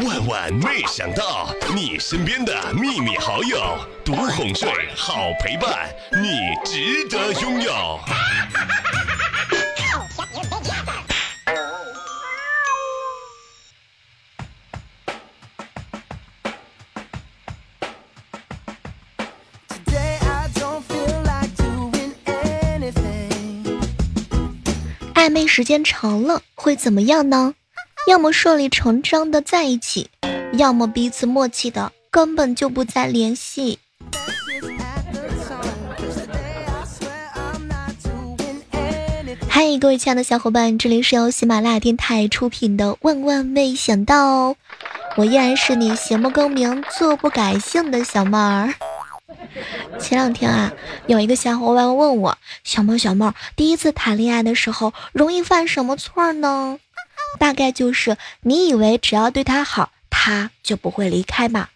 万万没想到，你身边的秘密好友，独哄睡，好陪伴，你值得拥有。暧昧时间长了会怎么样呢？要么顺理成章的在一起，要么彼此默契的根本就不再联系。嗨，各位亲爱的小伙伴，这里是由喜马拉雅电台出品的《万万没想到》，我依然是你邪不更名、坐不改姓的小妹儿。前两天啊，有一个小伙伴问我：“小猫小妹，第一次谈恋爱的时候容易犯什么错呢？”大概就是你以为只要对他好，他就不会离开嘛。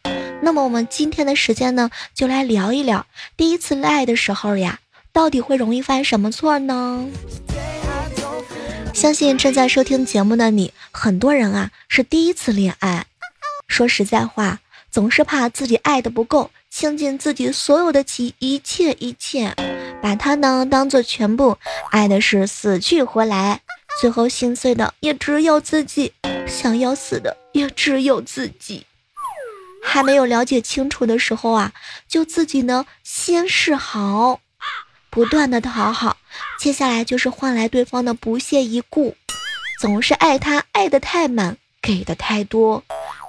那么我们今天的时间呢，就来聊一聊第一次恋爱的时候呀，到底会容易犯什么错呢？相信正在收听节目的你，很多人啊是第一次恋爱。说实在话，总是怕自己爱的不够。倾尽自己所有的其一切一切，把他呢当做全部，爱的是死去活来，最后心碎的也只有自己，想要死的也只有自己。还没有了解清楚的时候啊，就自己呢先示好，不断的讨好，接下来就是换来对方的不屑一顾，总是爱他爱的太满，给的太多，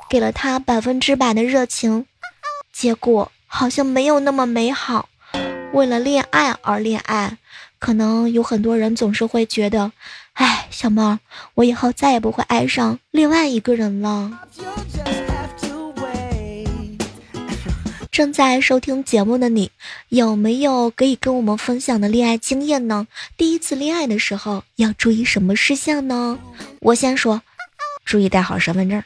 给了他百分之百的热情，结果。好像没有那么美好。为了恋爱而恋爱，可能有很多人总是会觉得，哎，小猫，我以后再也不会爱上另外一个人了。正在收听节目的你，有没有可以跟我们分享的恋爱经验呢？第一次恋爱的时候要注意什么事项呢？我先说，注意带好身份证。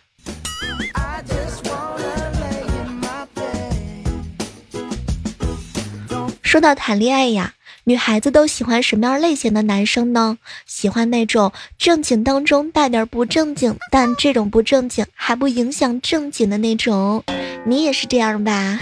说到谈恋爱呀，女孩子都喜欢什么样类型的男生呢？喜欢那种正经当中带点不正经，但这种不正经还不影响正经的那种。你也是这样吧？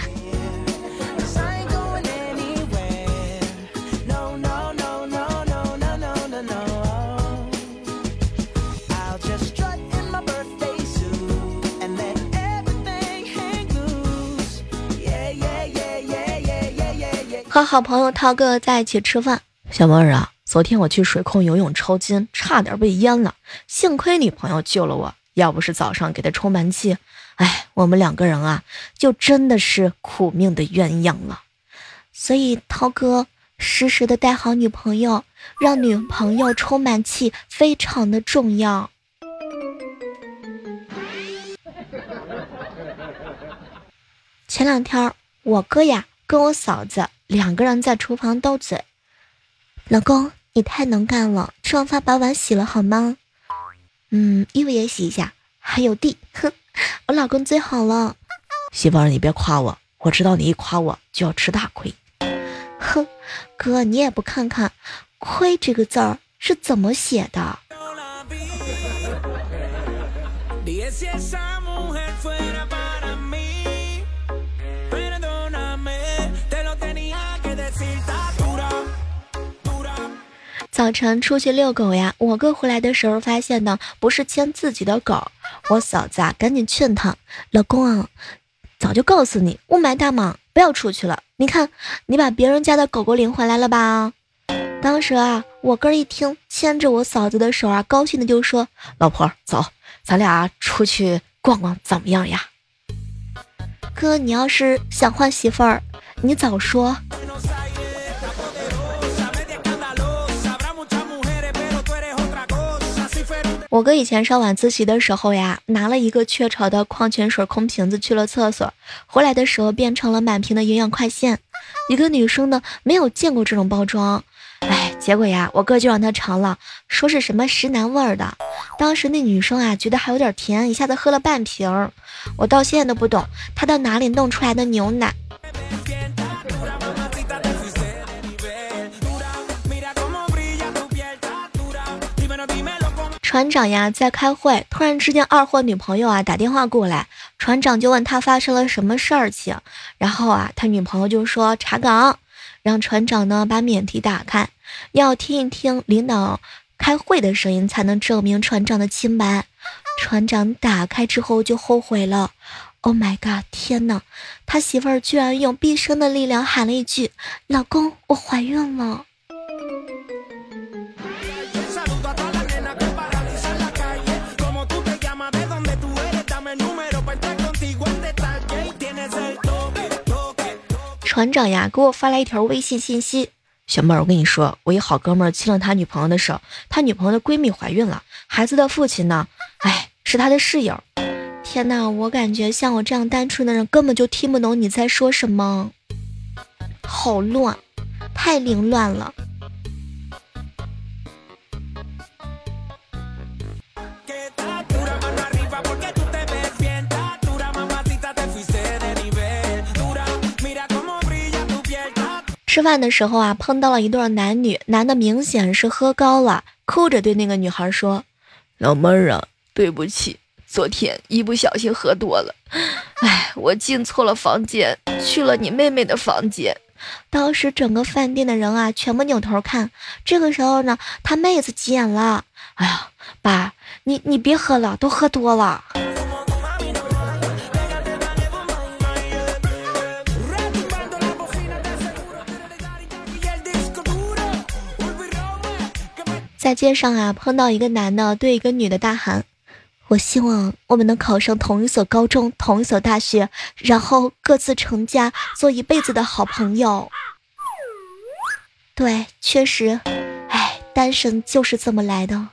和好朋友涛哥在一起吃饭，小妹儿啊，昨天我去水库游泳抽筋，差点被淹了，幸亏女朋友救了我，要不是早上给她充满气，哎，我们两个人啊，就真的是苦命的鸳鸯了。所以涛哥时时的带好女朋友，让女朋友充满气，非常的重要。前两天我哥呀跟我嫂子。两个人在厨房斗嘴，老公，你太能干了，吃完饭把碗洗了好吗？嗯，衣服也洗一下，还有地，哼，我老公最好了。媳妇儿，你别夸我，我知道你一夸我就要吃大亏。哼，哥，你也不看看“亏”这个字儿是怎么写的？早晨出去遛狗呀，我哥回来的时候发现呢，不是牵自己的狗。我嫂子啊，赶紧劝他，老公啊，早就告诉你，雾霾大嘛，不要出去了。你看，你把别人家的狗狗领回来了吧？当时啊，我哥一听，牵着我嫂子的手啊，高兴的就说：“老婆，走，咱俩出去逛逛，怎么样呀？”哥，你要是想换媳妇儿，你早说。我哥以前上晚自习的时候呀，拿了一个雀巢的矿泉水空瓶子去了厕所，回来的时候变成了满瓶的营养快线。一个女生呢，没有见过这种包装，哎，结果呀，我哥就让她尝了，说是什么石楠味儿的。当时那女生啊，觉得还有点甜，一下子喝了半瓶。我到现在都不懂，她到哪里弄出来的牛奶。船长呀在开会，突然之间二货女朋友啊打电话过来，船长就问他发生了什么事儿情，然后啊他女朋友就说查岗，让船长呢把免提打开，要听一听领导开会的声音才能证明船长的清白。船长打开之后就后悔了，Oh my god！天哪，他媳妇儿居然用毕生的力量喊了一句：“老公，我怀孕了。”团长呀，给我发来一条微信信息：“小妹，我跟你说，我一好哥们亲了他女朋友的手，他女朋友的闺蜜怀孕了，孩子的父亲呢？哎，是他的室友。天哪，我感觉像我这样单纯的人根本就听不懂你在说什么，好乱，太凌乱了。”吃饭的时候啊，碰到了一对男女，男的明显是喝高了，哭着对那个女孩说：“老妹儿啊，对不起，昨天一不小心喝多了，哎，我进错了房间，去了你妹妹的房间。”当时整个饭店的人啊，全部扭头看。这个时候呢，他妹子急眼了：“哎呀，爸，你你别喝了，都喝多了。”在街上啊，碰到一个男的对一个女的大喊：“我希望我们能考上同一所高中、同一所大学，然后各自成家，做一辈子的好朋友。”对，确实，哎，单身就是这么来的。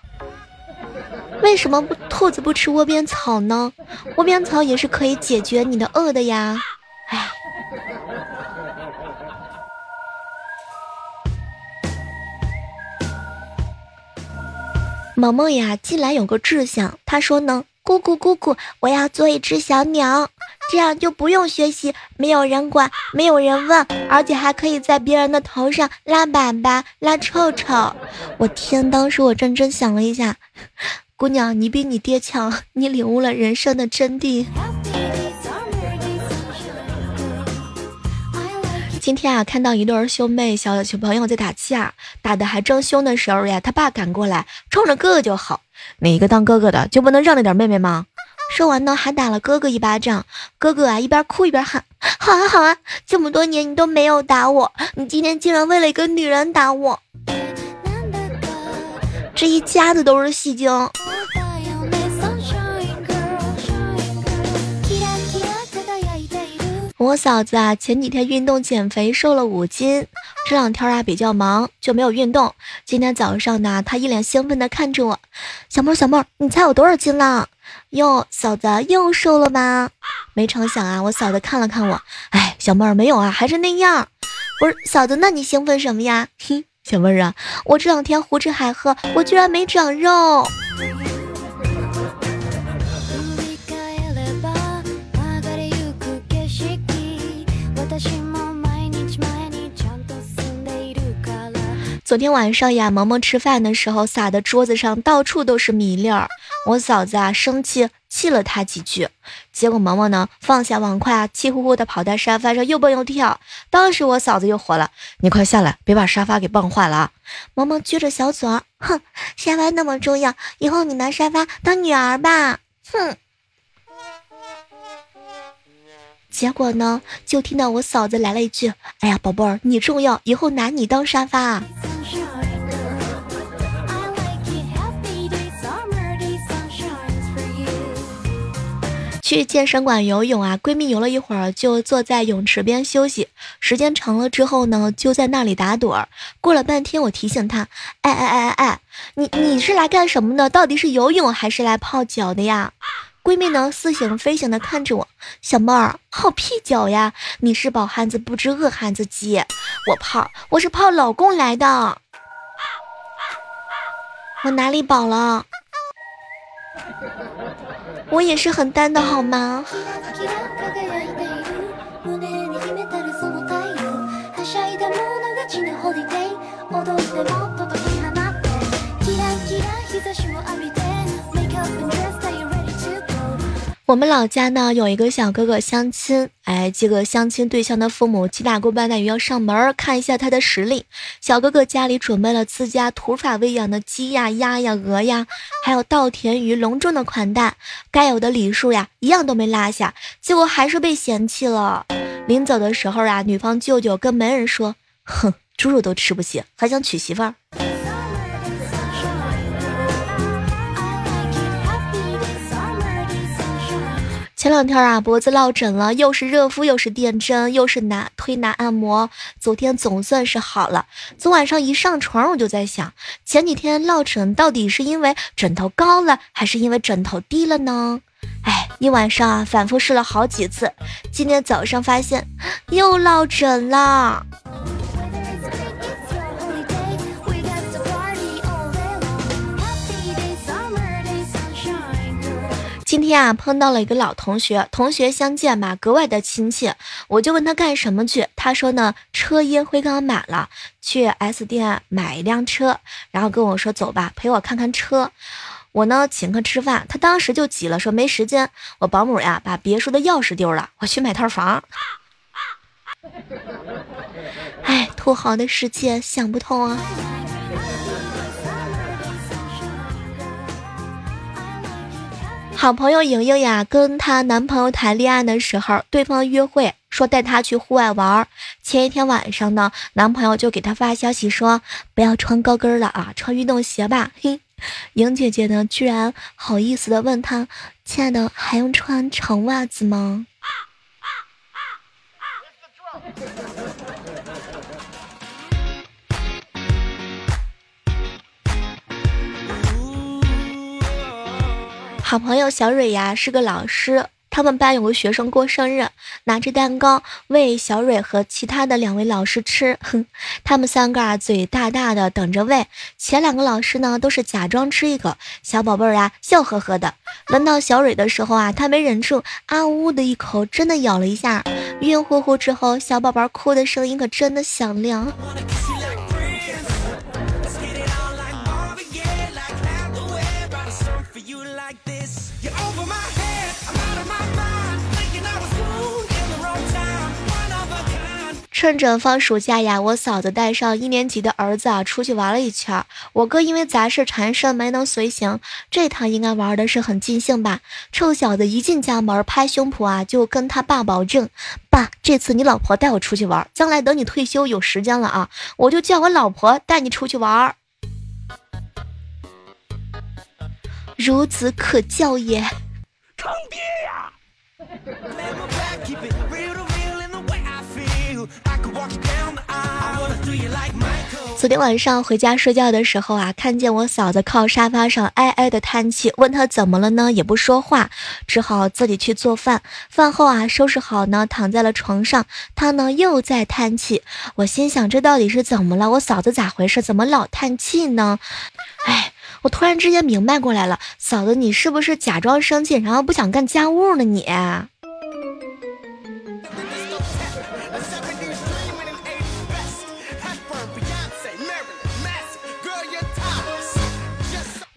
为什么不兔子不吃窝边草呢？窝边草也是可以解决你的饿的呀。哎。萌萌呀，近来有个志向，他说呢：“姑姑姑姑，我要做一只小鸟，这样就不用学习，没有人管，没有人问，而且还可以在别人的头上拉粑粑、拉臭臭。”我天，当时我认真想了一下，姑娘，你比你爹强，你领悟了人生的真谛。今天啊，看到一对兄妹小小朋友在打架，打的还正凶的时候呀，他爸赶过来，冲着哥哥就吼：“哪个当哥哥的就不能让着点妹妹吗？” 说完呢，还打了哥哥一巴掌。哥哥啊，一边哭一边喊：“好啊好啊，这么多年你都没有打我，你今天竟然为了一个女人打我！”这一家子都是戏精。我嫂子啊，前几天运动减肥瘦了五斤，这两天啊比较忙就没有运动。今天早上呢，她一脸兴奋的看着我，小妹儿小妹儿，你猜我多少斤了？哟，嫂子又瘦了吧？没成想啊，我嫂子看了看我，哎，小妹儿没有啊，还是那样。不是嫂子，那你兴奋什么呀？哼，小妹儿啊，我这两天胡吃海喝，我居然没长肉。昨天晚上呀，萌萌吃饭的时候撒的桌子上到处都是米粒儿，我嫂子啊生气气了他几句，结果萌萌呢放下碗筷啊，气呼呼的跑到沙发上又蹦又跳。当时我嫂子又火了，你快下来，别把沙发给蹦坏了啊！萌萌撅着小嘴，哼，沙发那么重要，以后你拿沙发当女儿吧，哼。结果呢，就听到我嫂子来了一句：“哎呀，宝贝儿，你重要，以后拿你当沙发。”去健身馆游泳啊，闺蜜游了一会儿，就坐在泳池边休息。时间长了之后呢，就在那里打盹儿。过了半天，我提醒她：“哎哎哎哎哎，你你是来干什么的？到底是游泳还是来泡脚的呀？”闺蜜呢，似醒非醒的看着我，小妹儿泡屁脚呀！你是饱汉子不知饿汉子饥，我泡我是泡老公来的，我哪里饱了？我也是很单的好吗？我们老家呢有一个小哥哥相亲，哎，这个相亲对象的父母七大姑八大姨要上门看一下他的实力。小哥哥家里准备了自家土法喂养的鸡呀、鸭呀、鹅呀，还有稻田鱼，隆重的款待，该有的礼数呀一样都没落下，结果还是被嫌弃了。临走的时候啊，女方舅舅跟媒人说：“哼，猪肉都吃不起，还想娶媳妇儿。”前两天啊，脖子落枕了，又是热敷，又是电针，又是拿推拿按摩。昨天总算是好了。昨晚上一上床，我就在想，前几天落枕到底是因为枕头高了，还是因为枕头低了呢？哎，一晚上啊，反复试了好几次。今天早上发现 又落枕了。今天啊，碰到了一个老同学，同学相见嘛，格外的亲切。我就问他干什么去，他说呢，车烟灰缸满了，去 S 店买一辆车，然后跟我说走吧，陪我看看车。我呢，请客吃饭，他当时就急了，说没时间。我保姆呀，把别墅的钥匙丢了，我去买套房。哎，土豪的世界想不通啊。好朋友莹莹呀，跟她男朋友谈恋爱的时候，对方约会说带她去户外玩。前一天晚上呢，男朋友就给她发消息说不要穿高跟了啊，穿运动鞋吧。嘿，莹姐姐呢，居然好意思的问他，亲爱的，还用穿长袜子吗？啊啊啊好朋友小蕊呀是个老师，他们班有个学生过生日，拿着蛋糕喂小蕊和其他的两位老师吃。哼，他们三个啊嘴大大的等着喂，前两个老师呢都是假装吃一口，小宝贝儿啊笑呵呵的。闻到小蕊的时候啊，他没忍住啊呜的一口，真的咬了一下，晕乎乎之后，小宝宝哭的声音可真的响亮。趁着放暑假呀，我嫂子带上一年级的儿子啊出去玩了一圈。我哥因为杂事缠身没能随行，这趟应该玩的是很尽兴吧？臭小子一进家门，拍胸脯啊就跟他爸保证：“爸，这次你老婆带我出去玩，将来等你退休有时间了啊，我就叫我老婆带你出去玩。”孺子可教也。坑爹呀！昨天晚上回家睡觉的时候啊，看见我嫂子靠沙发上哀哀的叹气，问她怎么了呢，也不说话，只好自己去做饭。饭后啊，收拾好呢，躺在了床上，她呢又在叹气。我心想，这到底是怎么了？我嫂子咋回事？怎么老叹气呢？哎，我突然之间明白过来了，嫂子，你是不是假装生气，然后不想干家务呢？你。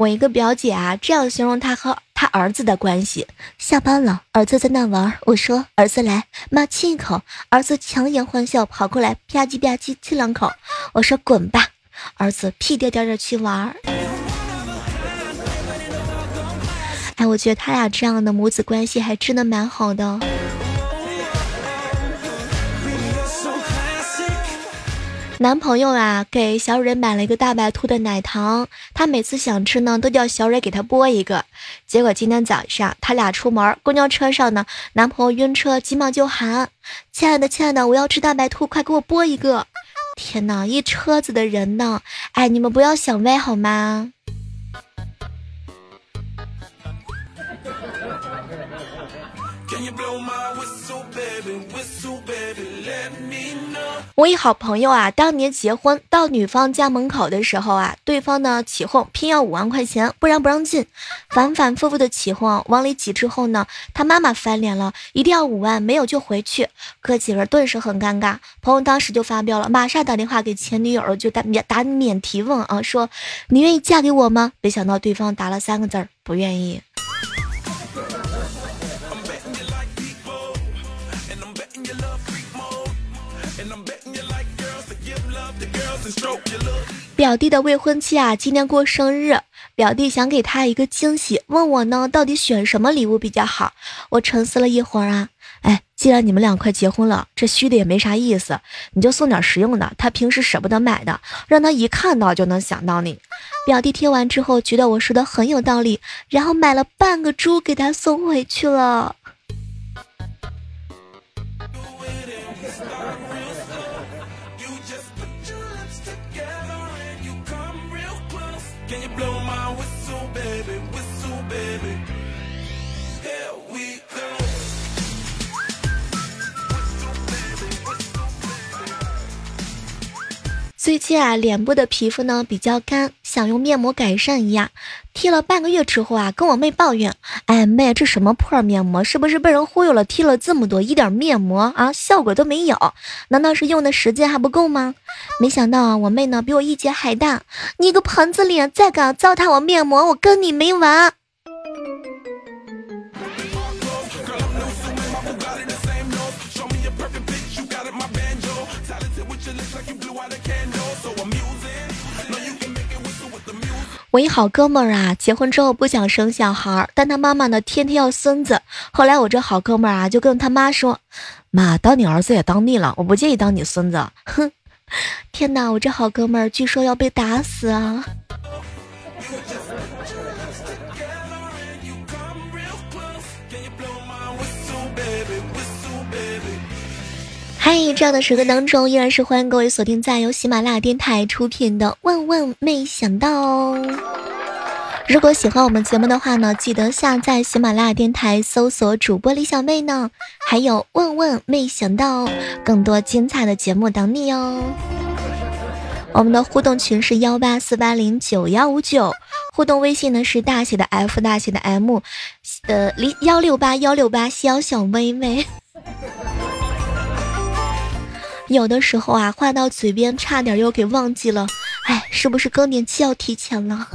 我一个表姐啊，这样形容她和她儿子的关系：下班了，儿子在那玩，我说儿子来，妈亲一口，儿子强颜欢笑跑过来，吧唧吧唧亲两口，我说滚吧，儿子屁颠颠的去玩。哎，我觉得他俩这样的母子关系还真的蛮好的。男朋友啊，给小蕊买了一个大白兔的奶糖，他每次想吃呢，都叫小蕊给他剥一个。结果今天早上他俩出门，公交车上呢，男朋友晕车，急忙就喊：“亲爱的，亲爱的，我要吃大白兔，快给我剥一个！” 天哪，一车子的人呢，哎，你们不要想歪好吗？我一好朋友啊，当年结婚到女方家门口的时候啊，对方呢起哄，偏要五万块钱，不然不让进。反反复复的起哄，往里挤之后呢，他妈妈翻脸了，一定要五万，没有就回去。哥几个顿时很尴尬，朋友当时就发飙了，马上打电话给前女友，就打免打免提问啊，说你愿意嫁给我吗？没想到对方答了三个字儿，不愿意。表弟的未婚妻啊，今天过生日，表弟想给他一个惊喜，问我呢，到底选什么礼物比较好？我沉思了一会儿啊，哎，既然你们俩快结婚了，这虚的也没啥意思，你就送点实用的，他平时舍不得买的，让他一看到就能想到你。表弟听完之后，觉得我说的很有道理，然后买了半个猪给他送回去了。最近啊，脸部的皮肤呢比较干，想用面膜改善一下。贴了半个月之后啊，跟我妹抱怨：“哎妹，这什么破面膜？是不是被人忽悠了？贴了这么多，一点面膜啊效果都没有？难道是用的时间还不够吗？”没想到啊，我妹呢比我一节还大。你个盆子脸，再敢糟蹋我面膜，我跟你没完！我一好哥们儿啊，结婚之后不想生小孩儿，但他妈妈呢天天要孙子。后来我这好哥们儿啊就跟他妈说：“妈，当你儿子也当腻了，我不介意当你孙子。”哼，天哪，我这好哥们儿据说要被打死啊！嗨，这样的时刻当中，依然是欢迎各位锁定在由喜马拉雅电台出品的《万万没想到》。哦如果喜欢我们节目的话呢，记得下载喜马拉雅电台，搜索主播李小妹呢，还有《万万没想到》，更多精彩的节目等你哦。我们的互动群是幺八四八零九幺五九，互动微信呢是大写的 F 大写的 M，呃零幺六八幺六八小小妹妹。有的时候啊，话到嘴边，差点又给忘记了。哎，是不是更年期要提前了？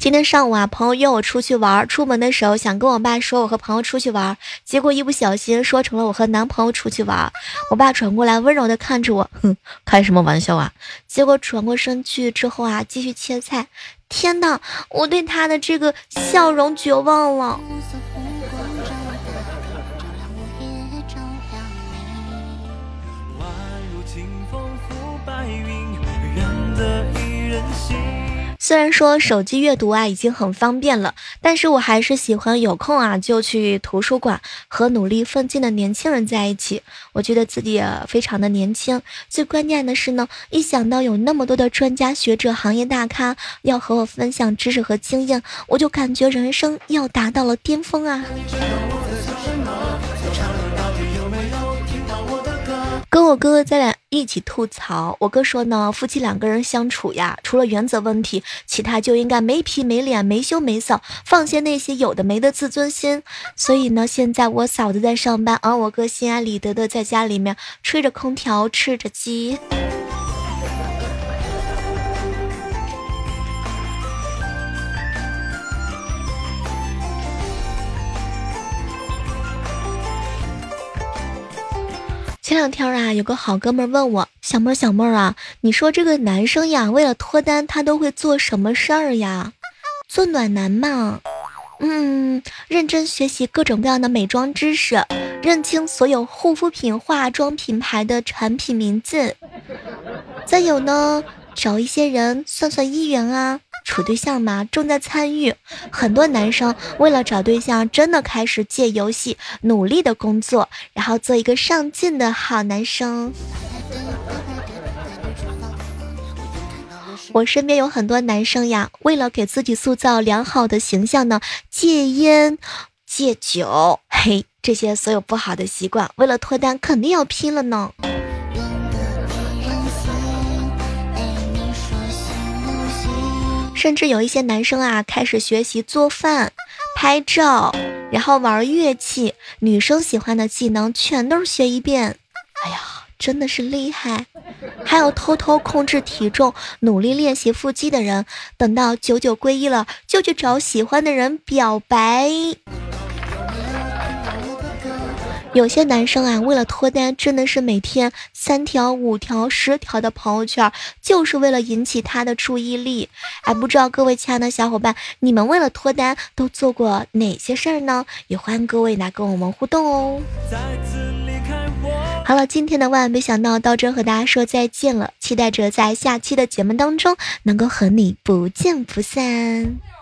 今天上午啊，朋友约我出去玩，出门的时候想跟我爸说我和朋友出去玩，结果一不小心说成了我和男朋友出去玩。我爸转过来温柔的看着我，哼，开什么玩笑啊？结果转过身去之后啊，继续切菜。天哪，我对他的这个笑容绝望了。虽然说手机阅读啊已经很方便了，但是我还是喜欢有空啊就去图书馆和努力奋进的年轻人在一起。我觉得自己非常的年轻，最关键的是呢，一想到有那么多的专家学者、行业大咖要和我分享知识和经验，我就感觉人生要达到了巅峰啊！跟我哥哥咱俩一起吐槽，我哥说呢，夫妻两个人相处呀，除了原则问题，其他就应该没皮没脸没羞没臊，放下那些有的没的自尊心。所以呢，现在我嫂子在上班，而我哥心安理得的在家里面吹着空调吃着鸡。这两天啊，有个好哥们问我，小妹儿小妹儿啊，你说这个男生呀，为了脱单，他都会做什么事儿呀？做暖男嘛，嗯，认真学习各种各样的美妆知识，认清所有护肤品、化妆品牌的产品名字，再有呢，找一些人算算姻缘啊。处对象嘛，重在参与。很多男生为了找对象，真的开始借游戏努力的工作，然后做一个上进的好男生。我身边有很多男生呀，为了给自己塑造良好的形象呢，戒烟、戒酒，嘿，这些所有不好的习惯，为了脱单肯定要拼了呢。甚至有一些男生啊，开始学习做饭、拍照，然后玩乐器，女生喜欢的技能全都是学一遍。哎呀，真的是厉害！还有偷偷控制体重、努力练习腹肌的人，等到九九归一了，就去找喜欢的人表白。有些男生啊，为了脱单，真的是每天三条、五条、十条的朋友圈，就是为了引起他的注意力。哎，不知道各位亲爱的小伙伴，你们为了脱单都做过哪些事儿呢？也欢迎各位来跟我们互动哦。好了，今天的万万没想到到这和大家说再见了，期待着在下期的节目当中能够和你不见不散。